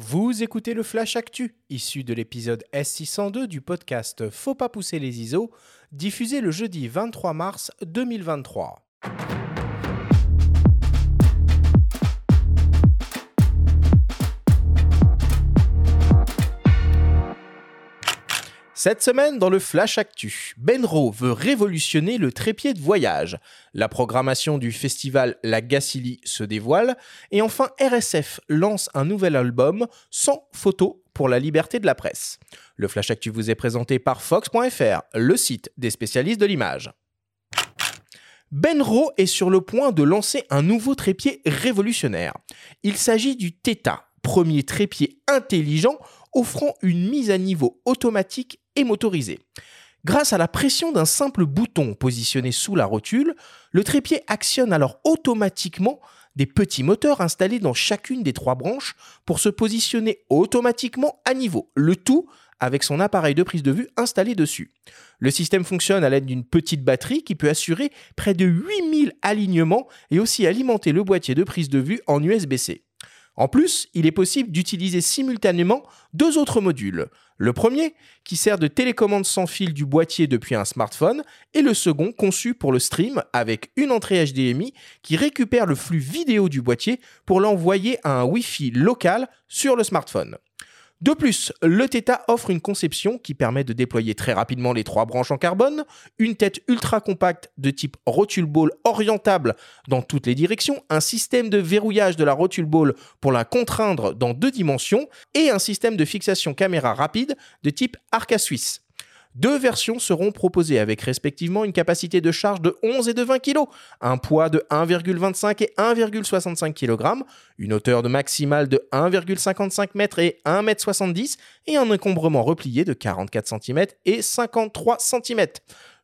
Vous écoutez le Flash Actu, issu de l'épisode S602 du podcast Faut pas pousser les ISO, diffusé le jeudi 23 mars 2023. Cette semaine, dans le Flash Actu, Benro veut révolutionner le trépied de voyage. La programmation du festival La Gacilly se dévoile. Et enfin, RSF lance un nouvel album sans photo pour la liberté de la presse. Le Flash Actu vous est présenté par Fox.fr, le site des spécialistes de l'image. Benro est sur le point de lancer un nouveau trépied révolutionnaire. Il s'agit du Theta, premier trépied intelligent offrant une mise à niveau automatique et motorisée. Grâce à la pression d'un simple bouton positionné sous la rotule, le trépied actionne alors automatiquement des petits moteurs installés dans chacune des trois branches pour se positionner automatiquement à niveau, le tout avec son appareil de prise de vue installé dessus. Le système fonctionne à l'aide d'une petite batterie qui peut assurer près de 8000 alignements et aussi alimenter le boîtier de prise de vue en USB-C. En plus, il est possible d'utiliser simultanément deux autres modules. Le premier, qui sert de télécommande sans fil du boîtier depuis un smartphone, et le second, conçu pour le stream avec une entrée HDMI qui récupère le flux vidéo du boîtier pour l'envoyer à un Wi-Fi local sur le smartphone. De plus, le Theta offre une conception qui permet de déployer très rapidement les trois branches en carbone, une tête ultra compacte de type rotule ball orientable dans toutes les directions, un système de verrouillage de la rotule ball pour la contraindre dans deux dimensions et un système de fixation caméra rapide de type Arca Suisse. Deux versions seront proposées avec respectivement une capacité de charge de 11 et de 20 kg, un poids de 1,25 et 1,65 kg, une hauteur de maximale de 1,55 m et 1,70 m et un encombrement replié de 44 cm et 53 cm.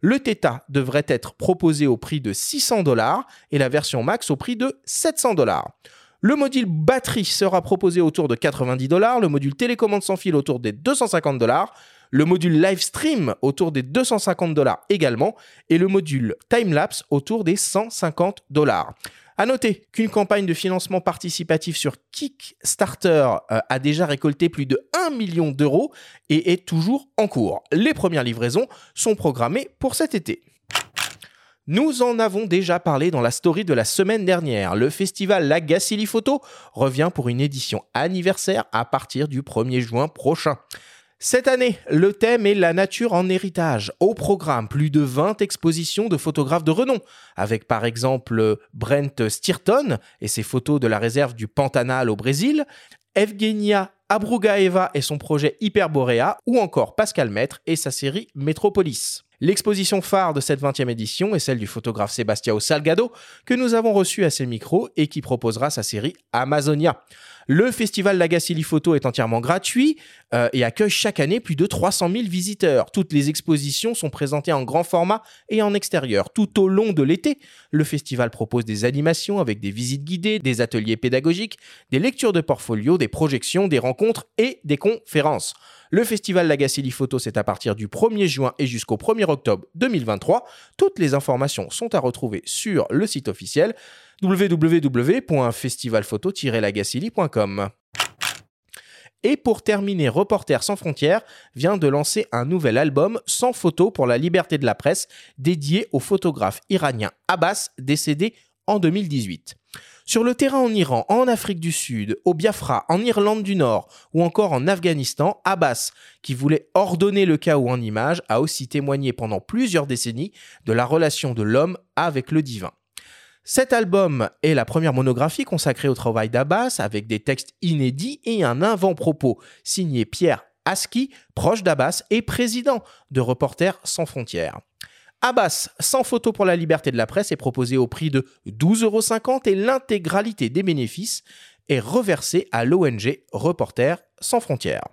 Le Theta devrait être proposé au prix de 600 dollars et la version Max au prix de 700 dollars. Le module batterie sera proposé autour de 90 dollars, le module télécommande sans fil autour des 250 dollars, le module live stream autour des 250 dollars également, et le module timelapse autour des 150 dollars. À noter qu'une campagne de financement participatif sur Kickstarter euh, a déjà récolté plus de 1 million d'euros et est toujours en cours. Les premières livraisons sont programmées pour cet été. Nous en avons déjà parlé dans la story de la semaine dernière. Le festival La Photo revient pour une édition anniversaire à partir du 1er juin prochain. Cette année, le thème est la nature en héritage. Au programme, plus de 20 expositions de photographes de renom, avec par exemple Brent Stirton et ses photos de la réserve du Pantanal au Brésil, Evgenia Abrugaeva et son projet Hyperborea, ou encore Pascal Maître et sa série Metropolis. L'exposition phare de cette 20e édition est celle du photographe Sebastião Salgado, que nous avons reçu à ses micros et qui proposera sa série Amazonia. Le festival Lagacilly Photo est entièrement gratuit euh, et accueille chaque année plus de 300 000 visiteurs. Toutes les expositions sont présentées en grand format et en extérieur. Tout au long de l'été, le festival propose des animations avec des visites guidées, des ateliers pédagogiques, des lectures de portfolio, des projections, des rencontres et des conférences. Le festival Lagacilly Photo, c'est à partir du 1er juin et jusqu'au 1er octobre 2023. Toutes les informations sont à retrouver sur le site officiel www.festivalphoto-lagacilly.com. Et pour terminer, Reporters sans frontières vient de lancer un nouvel album sans photo pour la liberté de la presse dédié au photographe iranien Abbas décédé en 2018. Sur le terrain en Iran, en Afrique du Sud, au Biafra, en Irlande du Nord ou encore en Afghanistan, Abbas, qui voulait ordonner le chaos en images, a aussi témoigné pendant plusieurs décennies de la relation de l'homme avec le divin. Cet album est la première monographie consacrée au travail d'Abbas avec des textes inédits et un avant-propos signé Pierre Aski, proche d'Abbas et président de Reporters sans frontières. Abbas, sans photo pour la liberté de la presse, est proposé au prix de 12,50 euros et l'intégralité des bénéfices est reversée à l'ONG Reporters sans frontières.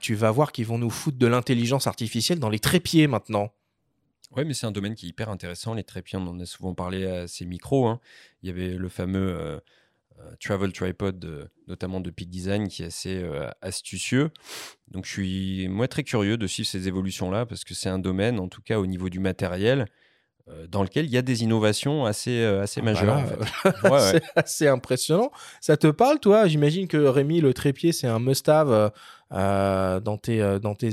Tu vas voir qu'ils vont nous foutre de l'intelligence artificielle dans les trépieds maintenant. Oui, mais c'est un domaine qui est hyper intéressant. Les trépieds, on en a souvent parlé à ces micros. Hein. Il y avait le fameux euh, travel tripod, notamment de Peak Design, qui est assez astucieux. Donc je suis moi très curieux de suivre ces évolutions-là parce que c'est un domaine, en tout cas au niveau du matériel, dans lequel il y a des innovations assez, assez ah, majeures. c'est assez impressionnant. Ça te parle, toi? J'imagine que Rémi, le trépied, c'est un must-have dans, tes, dans, tes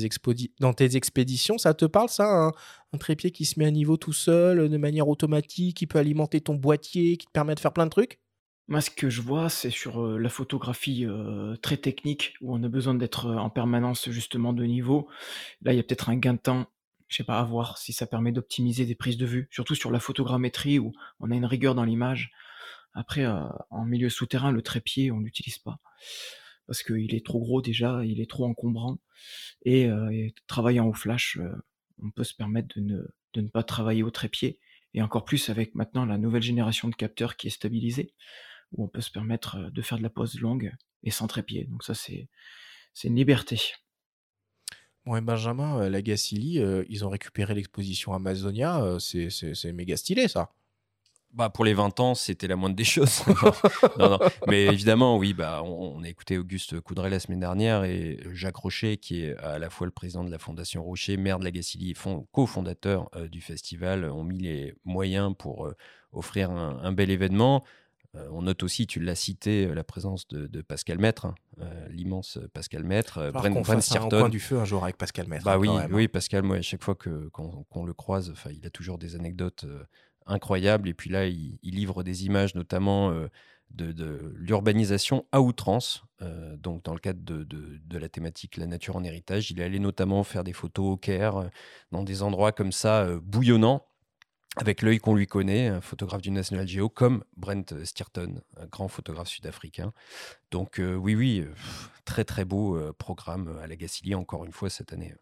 dans tes expéditions. Ça te parle, ça un, trépied qui se met à niveau tout seul, de manière automatique, qui peut alimenter ton boîtier, qui te permet de faire plein de trucs? Moi, ce que je vois, c'est sur la photographie très technique, où on a besoin d'être en permanence justement de niveau. Là, il y a peut-être un gain de temps je sais pas, à voir si ça permet d'optimiser des prises de vue, surtout sur la photogrammétrie où on a une rigueur dans l'image. Après, euh, en milieu souterrain, le trépied, on l'utilise pas parce qu'il est trop gros déjà, il est trop encombrant. Et, euh, travaillant au flash, euh, on peut se permettre de ne, de ne pas travailler au trépied. Et encore plus avec maintenant la nouvelle génération de capteurs qui est stabilisée, où on peut se permettre de faire de la pose longue et sans trépied. Donc ça, c'est une liberté. Bon, Benjamin, euh, la Gacilly, euh, ils ont récupéré l'exposition Amazonia. Euh, c'est méga stylé, ça. Bah, pour les 20 ans, c'était la moindre des choses. non, non. Mais évidemment, oui, bah, on, a écouté Auguste Coudray la semaine dernière et Jacques Rocher, qui est à la fois le président de la Fondation Rocher, maire de la Gacilly et cofondateur du festival, ont mis les moyens pour offrir un, bel événement. Euh, on note aussi, tu l'as cité, euh, la présence de, Pascal Maître, hein, euh, l'immense Pascal Maître. Brent, qu'on fasse un coin du feu un jour avec Pascal Maître. Bah hein, oui, oui, Pascal, moi, à chaque fois que, qu'on, le croise, il a toujours des anecdotes incroyables. Et puis là, il, livre des images, notamment de, l'urbanisation à outrance. donc, dans le cadre de, la thématique La nature en héritage, il est allé notamment faire des photos au Caire, dans des endroits comme ça, bouillonnants avec l'œil qu'on lui connaît, un photographe du National Geo, comme Brent Stirton, un grand photographe sud-africain. Donc euh, oui, oui, euh, très très beau euh, programme à la Gacilly encore une fois cette année.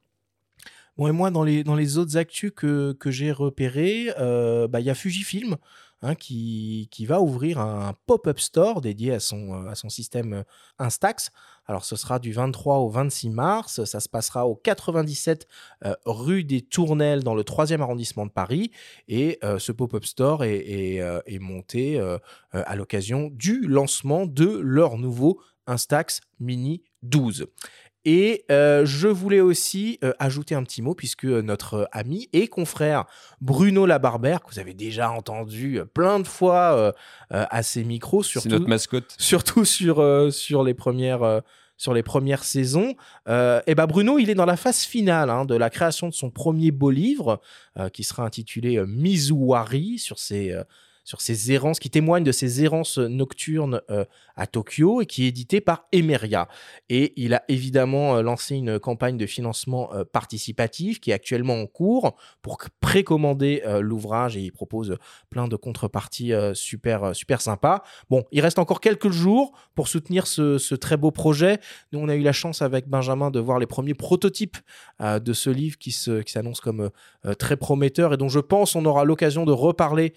Et moi, dans les, dans les autres actus que, j'ai repérés, bah, il y a Fujifilm Hein, qui, va ouvrir un pop-up store dédié à son, euh, système euh, Instax. Alors ce sera du 23 au 26 mars, ça se passera au 97 euh, rue des Tournelles dans le 3e arrondissement de Paris et ce pop-up store est monté à l'occasion du lancement de leur nouveau Instax Mini 12. Et euh, je voulais aussi euh, ajouter un petit mot, puisque notre ami et confrère Bruno Labarbère, que vous avez déjà entendu plein de fois euh, à ses micros, surtout, notre mascotte. surtout sur, sur, les premières, sur les premières saisons, et ben Bruno, il est dans la phase finale hein, de la création de son premier beau livre, qui sera intitulé Mizuwari, sur ses sur ses errances, qui témoigne de ses errances nocturnes euh, à Tokyo et qui est édité par Emeria. Et il a évidemment euh, lancé une campagne de financement euh, participatif qui est actuellement en cours pour précommander l'ouvrage et il propose plein de contreparties super, super sympas. Bon, il reste encore quelques jours pour soutenir ce, très beau projet. Nous, on a eu la chance avec Benjamin de voir les premiers prototypes de ce livre qui s'annonce qui comme très prometteur et dont je pense on aura l'occasion de reparler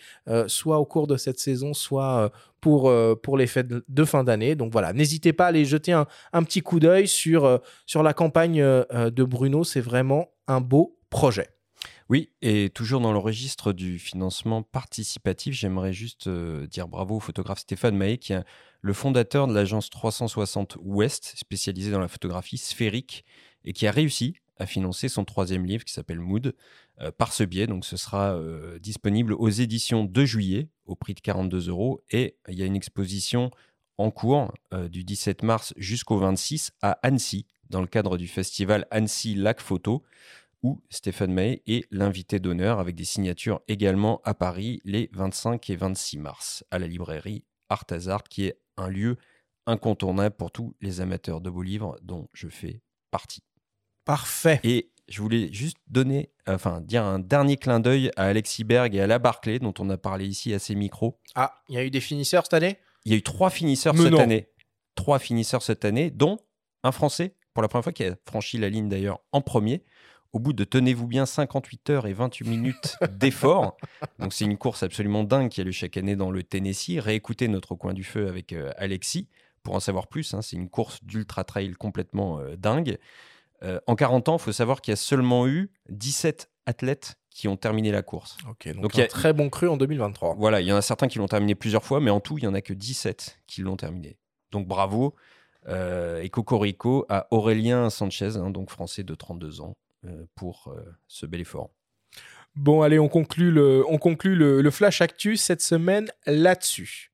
soit au cours de cette saison, soit euh, pour, euh, pour les fêtes de fin d'année. Donc voilà, n'hésitez pas à aller jeter un, petit coup d'œil sur, euh, sur la campagne de Bruno. C'est vraiment un beau projet. Oui, et toujours dans le registre du financement participatif, j'aimerais juste dire bravo au photographe Stéphane Maé, qui est le fondateur de l'agence 360 Ouest, spécialisée dans la photographie sphérique, et qui a réussi à financer son troisième livre qui s'appelle Mood euh, par ce biais. Donc ce sera euh, disponible aux éditions de juillet au prix de 42 euros. Et il y a une exposition en cours euh, du 17 mars jusqu'au 26 à Annecy, dans le cadre du festival Annecy Lac Photo, où Stéphane May est l'invité d'honneur avec des signatures également à Paris les 25 et 26 mars à la librairie Art Hazard, qui est un lieu incontournable pour tous les amateurs de beaux livres dont je fais partie. Parfait. Et je voulais juste donner, enfin, dire un dernier clin d'œil à Alexis Berg et à la Barclay, dont on a parlé ici à ces micros. Ah, il y a eu des finisseurs cette année? Il y a eu trois finisseurs cette année. Trois finisseurs cette année, dont un Français, pour la première fois, qui a franchi la ligne d'ailleurs en premier. Au bout de, tenez-vous bien, 58 heures et 28 minutes d'effort. Donc, c'est une course absolument dingue qui a lieu chaque année dans le Tennessee. Réécoutez notre coin du feu avec euh, Alexis pour en savoir plus. Hein. C'est une course d'ultra trail complètement euh, dingue. Euh, en 40 ans, il faut savoir qu'il y a seulement eu 17 athlètes qui ont terminé la course. Donc, Donc, un il y a- très bon cru en 2023. Voilà, il y en a certains qui l'ont terminé plusieurs fois, mais en tout, il n'y en a que 17 qui l'ont terminé. Donc bravo. euh, et Cocorico à Aurélien Sanchez, hein, donc français de 32 ans, euh, pour euh, ce bel effort. Bon, allez, on conclut le, on conclut le, le Flash Actu cette semaine là-dessus.